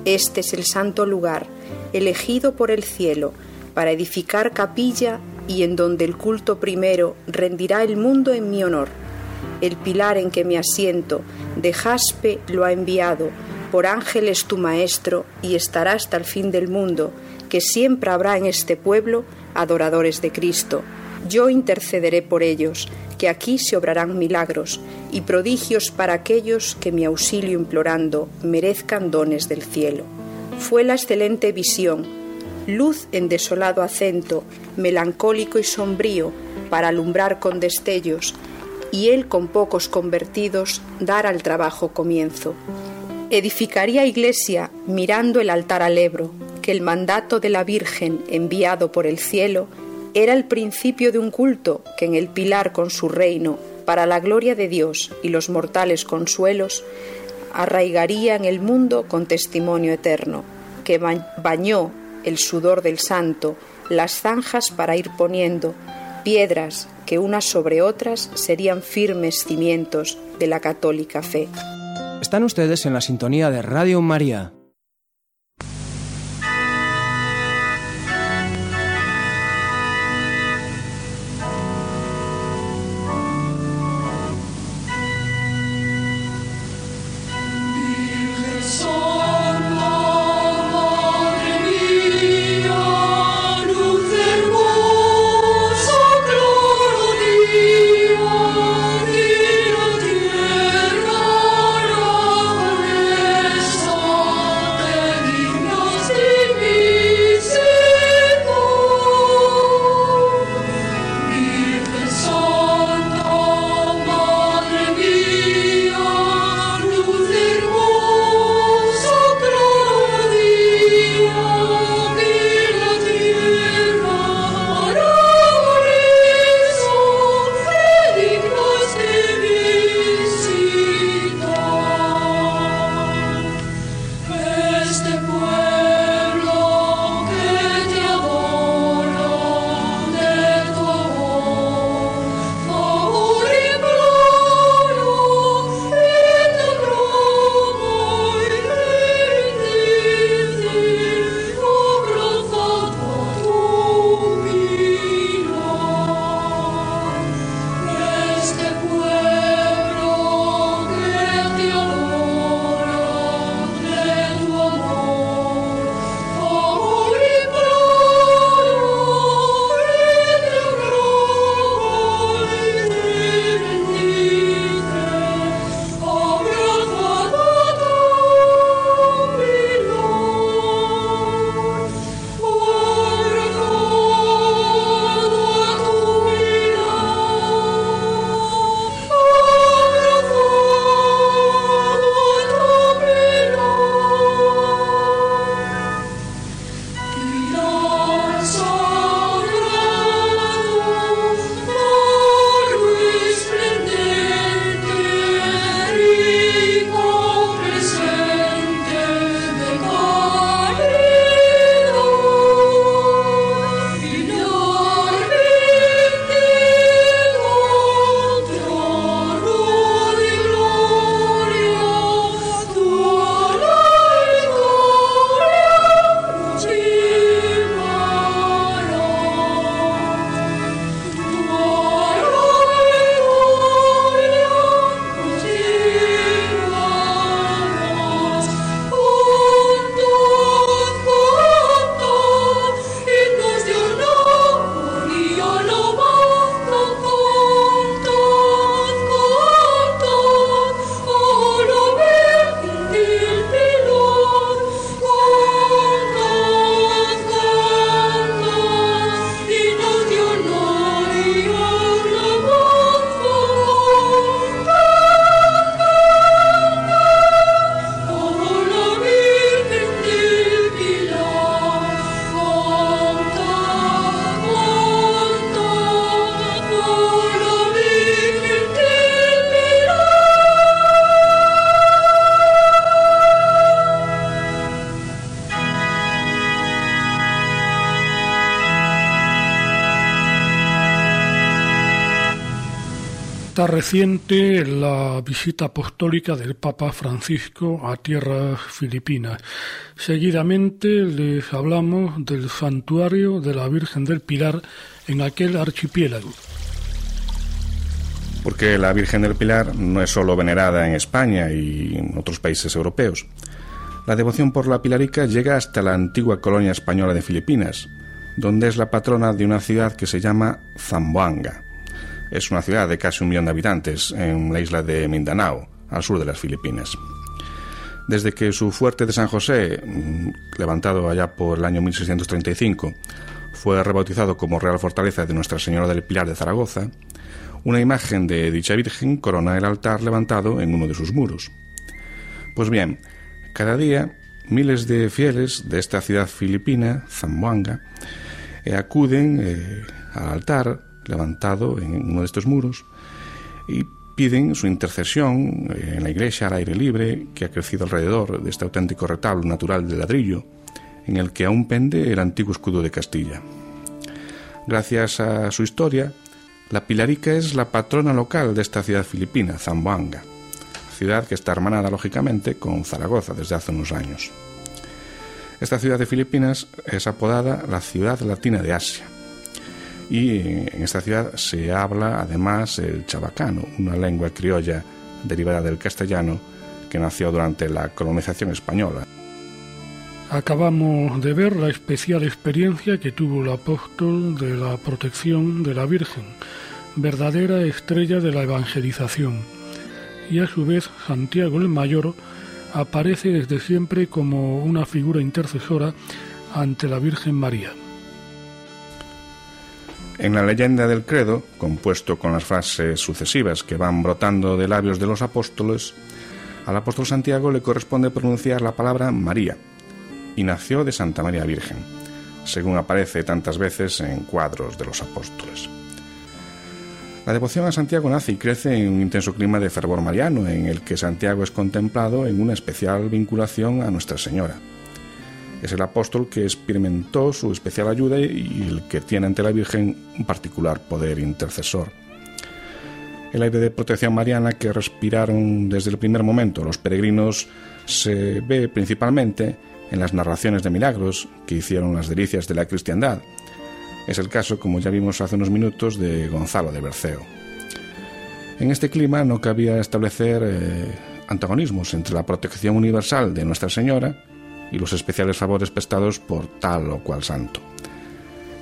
Este es el santo lugar, elegido por el cielo, para edificar capilla y en donde el culto primero rendirá el mundo en mi honor. El pilar en que me asiento de jaspe lo ha enviado, por ángeles tu maestro, y estará hasta el fin del mundo, que siempre habrá en este pueblo adoradores de Cristo. Yo intercederé por ellos, que aquí se obrarán milagros y prodigios para aquellos que mi auxilio implorando merezcan dones del cielo. Fue la excelente visión luz en desolado acento, melancólico y sombrío, para alumbrar con destellos, y él con pocos convertidos dar al trabajo comienzo. Edificaría iglesia mirando el altar al Ebro, que el mandato de la Virgen enviado por el cielo era el principio de un culto que en el pilar con su reino, para la gloria de Dios y los mortales consuelos, arraigaría en el mundo con testimonio eterno, que bañó el sudor del santo, las zanjas para ir poniendo, piedras que unas sobre otras serían firmes cimientos de la católica fe. Están ustedes en la sintonía de Radio María. Reciente la visita apostólica del Papa Francisco a tierras filipinas. Seguidamente les hablamos del santuario de la Virgen del Pilar en aquel archipiélago. Porque la Virgen del Pilar no es solo venerada en España y en otros países europeos. La devoción por la Pilarica llega hasta la antigua colonia española de Filipinas, donde es la patrona de una ciudad que se llama Zamboanga. Es una ciudad de casi un millón de habitantes en la isla de Mindanao, al sur de las Filipinas. Desde que su fuerte de San José, mm, levantado allá por el año 1635, fue rebautizado como Real Fortaleza de Nuestra Señora del Pilar de Zaragoza, una imagen de dicha Virgen corona el altar levantado en uno de sus muros. Pues bien, cada día miles de fieles de esta ciudad filipina, Zamboanga, eh, acuden eh, al altar levantado en uno de estos muros y piden su intercesión eh, en la iglesia al aire libre que ha crecido alrededor de este auténtico retablo natural de ladrillo en el que aún pende el antiguo escudo de Castilla. Gracias a su historia, la Pilarica es la patrona local de esta ciudad filipina, Zamboanga, ciudad que está hermanada lógicamente con Zaragoza desde hace unos años. Esta ciudad de Filipinas es apodada la ciudad latina de Asia y en esta ciudad se habla además el chabacano, una lengua criolla derivada del castellano que nació durante la colonización española. Acabamos de ver la especial experiencia que tuvo el apóstol de la protección de la Virgen, verdadera estrella de la evangelización. Y a su vez Santiago el Mayor aparece desde siempre como una figura intercesora ante la Virgen María. En la leyenda del credo, compuesto con las frases sucesivas que van brotando de labios de los apóstoles, al apóstol Santiago le corresponde pronunciar la palabra María, y nació de Santa María Virgen, según aparece tantas veces en cuadros de los apóstoles. La devoción a Santiago nace y crece en un intenso clima de fervor mariano, en el que Santiago es contemplado en una especial vinculación a Nuestra Señora es el apóstol que experimentó su especial ayuda y el que tiene ante la Virgen un particular poder intercesor. El aire de protección mariana que respiraron desde el primer momento los peregrinos se ve principalmente en las narraciones de milagros que hicieron las delicias de la cristiandad. Es el caso, como ya vimos hace unos minutos, de Gonzalo de Berceo. En este clima no cabía establecer eh, antagonismos entre la protección universal de Nuestra Señora y los especiales favores prestados por tal o cual santo.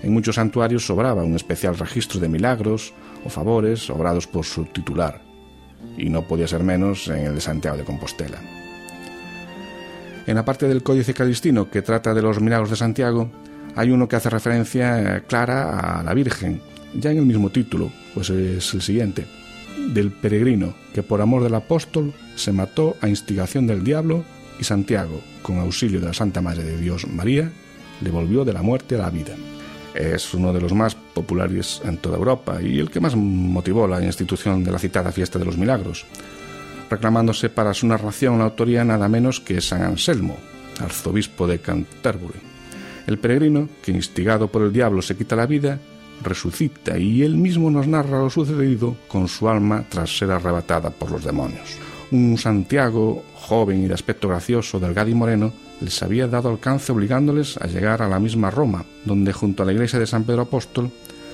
En muchos santuarios sobraba un especial registro de milagros o favores obrados por su titular, y no podía ser menos en el de Santiago de Compostela. En la parte del Códice Calistino que trata de los milagros de Santiago, hay uno que hace referencia clara a la Virgen, ya en el mismo título, pues es el siguiente, del peregrino que por amor del apóstol se mató a instigación del diablo y Santiago, con auxilio de la Santa Madre de Dios María, le volvió de la muerte a la vida. Es uno de los más populares en toda Europa y el que más motivó la institución de la citada Fiesta de los Milagros, reclamándose para su narración la autoría nada menos que San Anselmo, arzobispo de Canterbury. El peregrino, que instigado por el diablo se quita la vida, resucita y él mismo nos narra lo sucedido con su alma tras ser arrebatada por los demonios un Santiago joven y de aspecto gracioso, delgado y moreno, les había dado alcance obligándoles a llegar a la misma Roma, donde junto a la iglesia de San Pedro Apóstol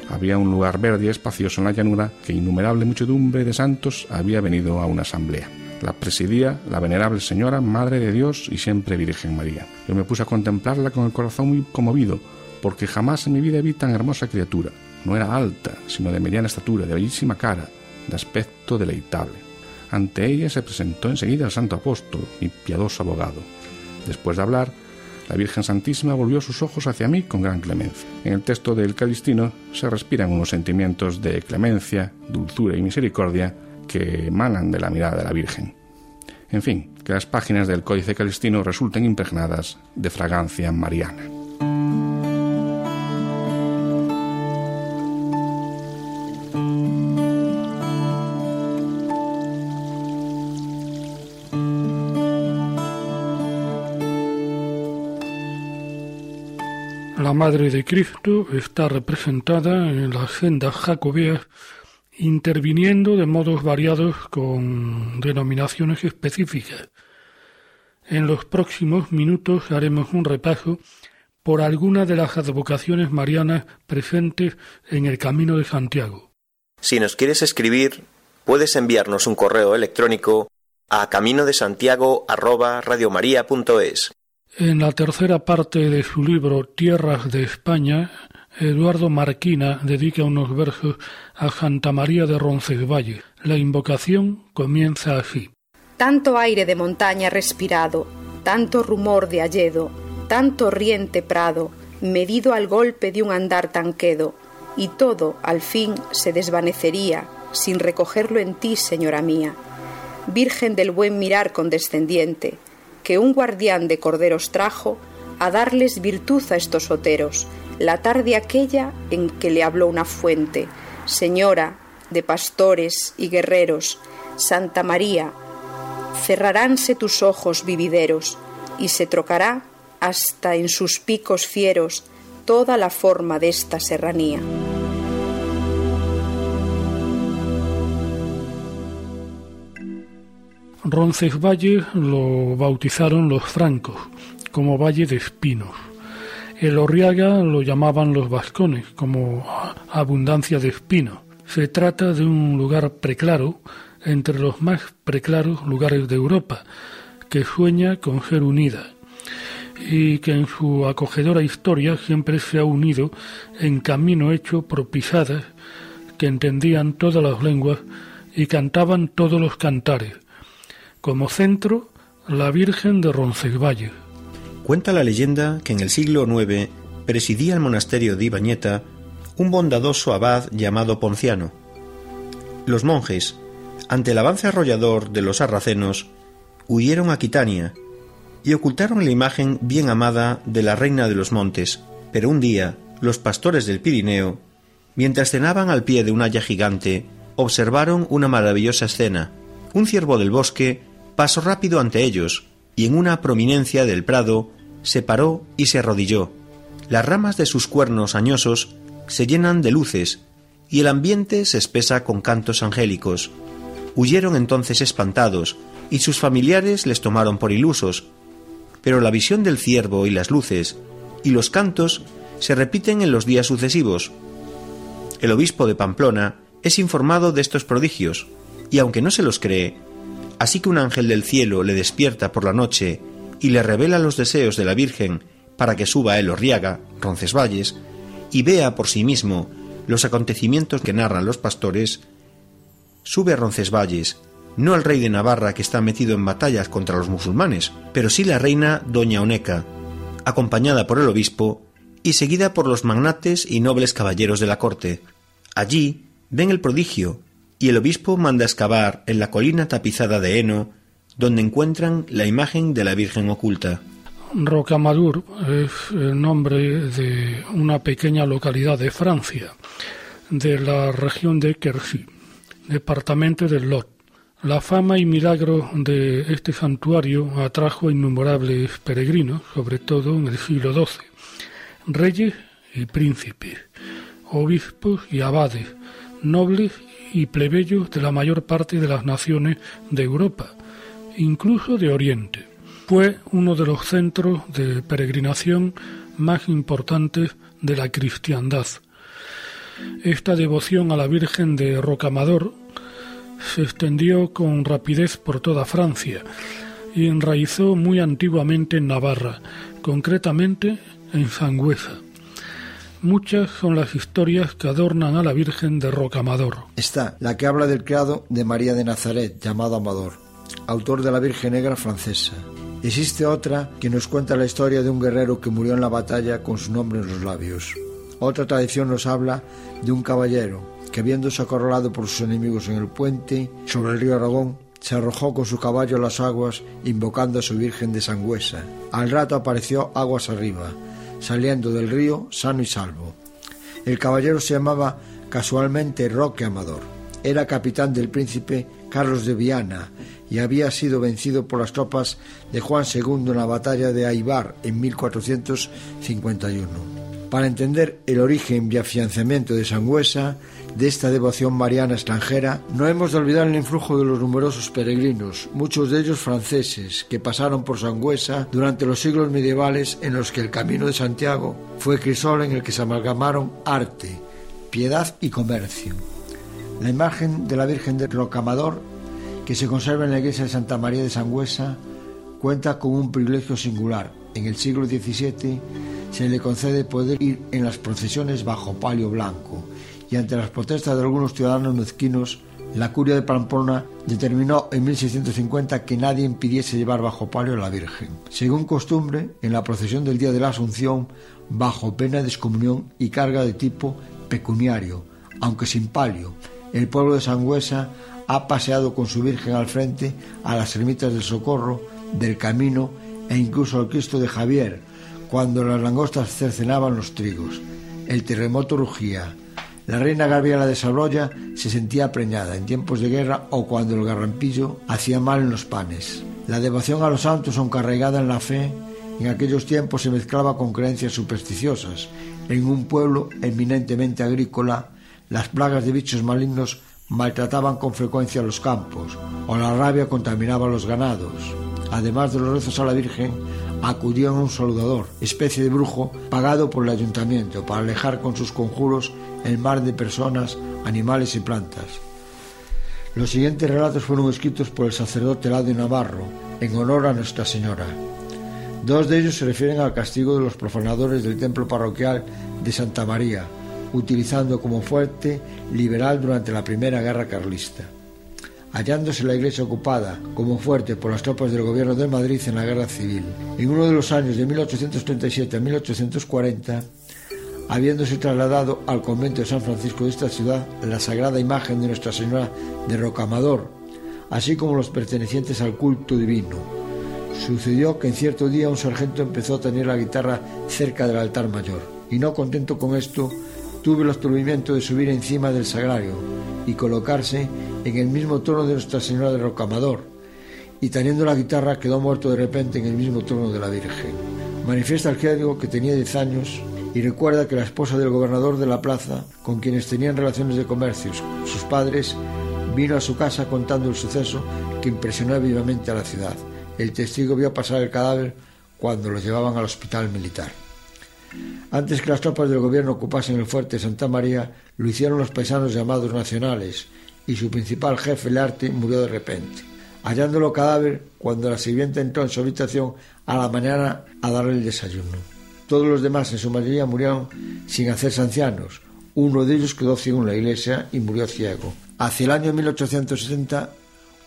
había un lugar verde y espacioso en la llanura que innumerable muchedumbre de santos había venido a una asamblea. La presidía la venerable señora, Madre de Dios y siempre Virgen María. Yo me puse a contemplarla con el corazón muy conmovido, porque jamás en mi vida vi tan hermosa criatura. No era alta, sino de mediana estatura, de bellísima cara, de aspecto deleitable. Ante ella se presentó enseguida el santo apóstol y piadoso abogado. Después de hablar, la Virgen Santísima volvió sus ojos hacia mí con gran clemencia. En el texto del Calistino se respiran unos sentimientos de clemencia, dulzura y misericordia que emanan de la mirada de la Virgen. En fin, que las páginas del Códice Calistino resulten impregnadas de fragancia mariana. Madre de Cristo está representada en las sendas jacobeas interviniendo de modos variados con denominaciones específicas. En los próximos minutos haremos un repaso por algunas de las advocaciones marianas presentes en el Camino de Santiago. Si nos quieres escribir, puedes enviarnos un correo electrónico a camino de En la tercera parte de su libro Tierras de España, Eduardo Marquina dedica unos versos a Santa María de Roncesvalles. La invocación comienza así. Tanto aire de montaña respirado, tanto rumor de alledo, tanto riente prado, medido al golpe de un andar tan quedo, y todo al fin se desvanecería sin recogerlo en ti, señora mía. Virgen del buen mirar condescendiente, que un guardián de corderos trajo a darles virtud a estos soteros, la tarde aquella en que le habló una fuente, Señora de pastores y guerreros, Santa María, cerraránse tus ojos vivideros, y se trocará hasta en sus picos fieros toda la forma de esta serranía. Roncesvalles lo bautizaron los francos como Valle de Espinos el Orriaga lo llamaban los vascones, como abundancia de espinos. Se trata de un lugar preclaro, entre los más preclaros lugares de Europa, que sueña con ser unida y que en su acogedora historia siempre se ha unido en camino hecho por pisadas que entendían todas las lenguas y cantaban todos los cantares. Como centro, la Virgen de Roncesvalles. Cuenta la leyenda que en el siglo IX presidía el monasterio de Ibañeta un bondadoso abad llamado Ponciano. Los monjes, ante el avance arrollador de los sarracenos, huyeron a Quitania y ocultaron la imagen bien amada de la reina de los montes. Pero un día, los pastores del Pirineo, mientras cenaban al pie de un haya gigante, observaron una maravillosa escena. Un ciervo del bosque pasó rápido ante ellos, y en una prominencia del prado se paró y se arrodilló. Las ramas de sus cuernos añosos se llenan de luces y el ambiente se espesa con cantos angélicos. Huyeron entonces espantados y sus familiares les tomaron por ilusos. Pero la visión del ciervo y las luces y los cantos se repiten en los días sucesivos. El obispo de Pamplona es informado de estos prodigios y aunque no se los cree, Así que un ángel del cielo le despierta por la noche y le revela los deseos de la Virgen para que suba a El Orriaga, Roncesvalles, y vea por sí mismo los acontecimientos que narran los pastores, sube a Roncesvalles, no al rey de Navarra que está metido en batallas contra los musulmanes, pero sí la reina Doña Oneca, acompañada por el obispo y seguida por los magnates y nobles caballeros de la corte. Allí ven el prodigio y el obispo manda excavar en la colina tapizada de heno, donde encuentran la imagen de la Virgen oculta. Rocamadour es el nombre de una pequeña localidad de Francia, de la región de Quercy, departamento del Lot. La fama y milagro de este santuario atrajo innumerables peregrinos, sobre todo en el siglo XII, reyes y príncipes, obispos y abades, nobles y plebeyos de la mayor parte de las naciones de Europa, incluso de Oriente. Fue uno de los centros de peregrinación más importantes de la cristiandad. Esta devoción a la Virgen de Rocamador se extendió con rapidez por toda Francia y enraizó muy antiguamente en Navarra, concretamente en Sangüesa. Muchas son las historias que adornan a la Virgen de Rocamador. Está la que habla del criado de María de Nazaret, llamado Amador, autor de la Virgen Negra francesa. Existe otra que nos cuenta la historia de un guerrero que murió en la batalla con su nombre en los labios. Otra tradición nos habla de un caballero que, viéndose acorralado por sus enemigos en el puente sobre el río Aragón, se arrojó con su caballo a las aguas invocando a su Virgen de Sangüesa. Al rato apareció aguas arriba, saliendo del río sano y salvo. El caballero se llamaba casualmente Roque Amador. Era capitán del príncipe Carlos de Viana y había sido vencido por las tropas de Juan II en la batalla de Aibar en 1451. Para entender el origen y afianzamiento de Sangüesa, de esta devoción mariana extranjera, no hemos de olvidar el influjo de los numerosos peregrinos, muchos de ellos franceses, que pasaron por Sangüesa durante los siglos medievales en los que el Camino de Santiago fue crisol en el que se amalgamaron arte, piedad y comercio. La imagen de la Virgen del Rocamador, que se conserva en la iglesia de Santa María de Sangüesa, cuenta con un privilegio singular. En el siglo XVII se le concede poder ir en las procesiones bajo palio blanco y ante las protestas de algunos ciudadanos mezquinos, la curia de Pamplona determinó en 1650 que nadie impidiese llevar bajo palio a la Virgen. Según costumbre, en la procesión del día de la Asunción, bajo pena de excomunión y carga de tipo pecuniario, aunque sin palio, el pueblo de Sangüesa ha paseado con su Virgen al frente a las ermitas del Socorro, del Camino e incluso al Cristo de Javier, cuando las langostas cercenaban los trigos. El terremoto rugía. La reina Gabriela de Sabroya se sentía preñada en tiempos de guerra o cuando el garrampillo hacía mal en los panes. La devoción a los santos, aunque arraigada en la fe, en aquellos tiempos se mezclaba con creencias supersticiosas. En un pueblo eminentemente agrícola, las plagas de bichos malignos maltrataban con frecuencia los campos, o la rabia contaminaba los ganados. Además de los rezos a la Virgen, acudían a un saludador, especie de brujo pagado por el ayuntamiento para alejar con sus conjuros el mar de personas, animales y plantas. Los siguientes relatos fueron escritos por el sacerdote Ladio Navarro en honor a Nuestra Señora. Dos de ellos se refieren al castigo de los profanadores del templo parroquial de Santa María, utilizando como fuerte liberal durante la Primera Guerra Carlista hallándose la iglesia ocupada como fuerte por las tropas del gobierno de Madrid en la guerra civil. En uno de los años de 1837 a 1840, habiéndose trasladado al convento de San Francisco de esta ciudad la sagrada imagen de Nuestra Señora de Rocamador, así como los pertenecientes al culto divino. Sucedió que en cierto día un sargento empezó a tener la guitarra cerca del altar mayor, y no contento con esto, tuvo el atrevimiento de subir encima del sagrario y colocarse en el mismo trono de Nuestra Señora de Rocamador, y teniendo la guitarra quedó muerto de repente en el mismo trono de la Virgen. Manifiesta el clérigo que tenía 10 años y recuerda que la esposa del gobernador de la plaza, con quienes tenían relaciones de comercios, sus padres, vino a su casa contando el suceso que impresionó vivamente a la ciudad. El testigo vio pasar el cadáver cuando lo llevaban al hospital militar. Antes que las tropas del gobierno ocupasen el fuerte Santa María, lo hicieron los paisanos llamados nacionales, y su principal jefe, el arte, murió de repente. Hallándolo cadáver, cuando la sirvienta entró en su habitación a la mañana a darle el desayuno. Todos los demás, en su mayoría, murieron sin hacerse ancianos. Uno de ellos quedó ciego en la iglesia y murió ciego. Hacia el año 1860,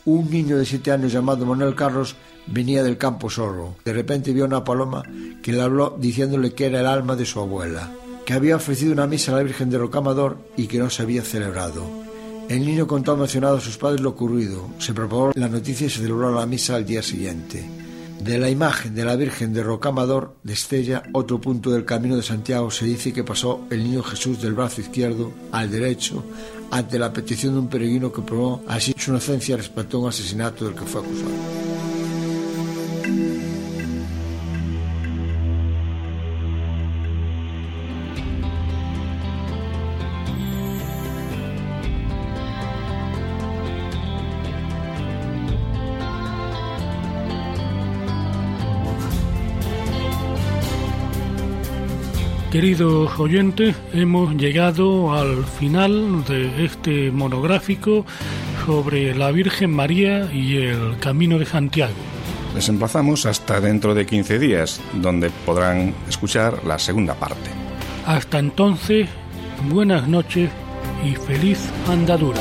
un niño de siete años llamado Manuel Carlos venía del campo solo. De repente vio una paloma que le habló diciéndole que era el alma de su abuela, que había ofrecido una misa a la Virgen de Rocamador y que no se había celebrado. El niño contó emocionado a sus padres lo ocurrido. Se propagó la noticia y se celebró la misa al día siguiente. De la imagen de la Virgen de Rocamador de Estella, otro punto del camino de Santiago, se dice que pasó el niño Jesús del brazo izquierdo al derecho ante la petición de un peregrino que probó así su inocencia respecto a un asesinato del que fue acusado. Queridos oyentes, hemos llegado al final de este monográfico sobre la Virgen María y el Camino de Santiago. Les emplazamos hasta dentro de 15 días, donde podrán escuchar la segunda parte. Hasta entonces, buenas noches y feliz andadura.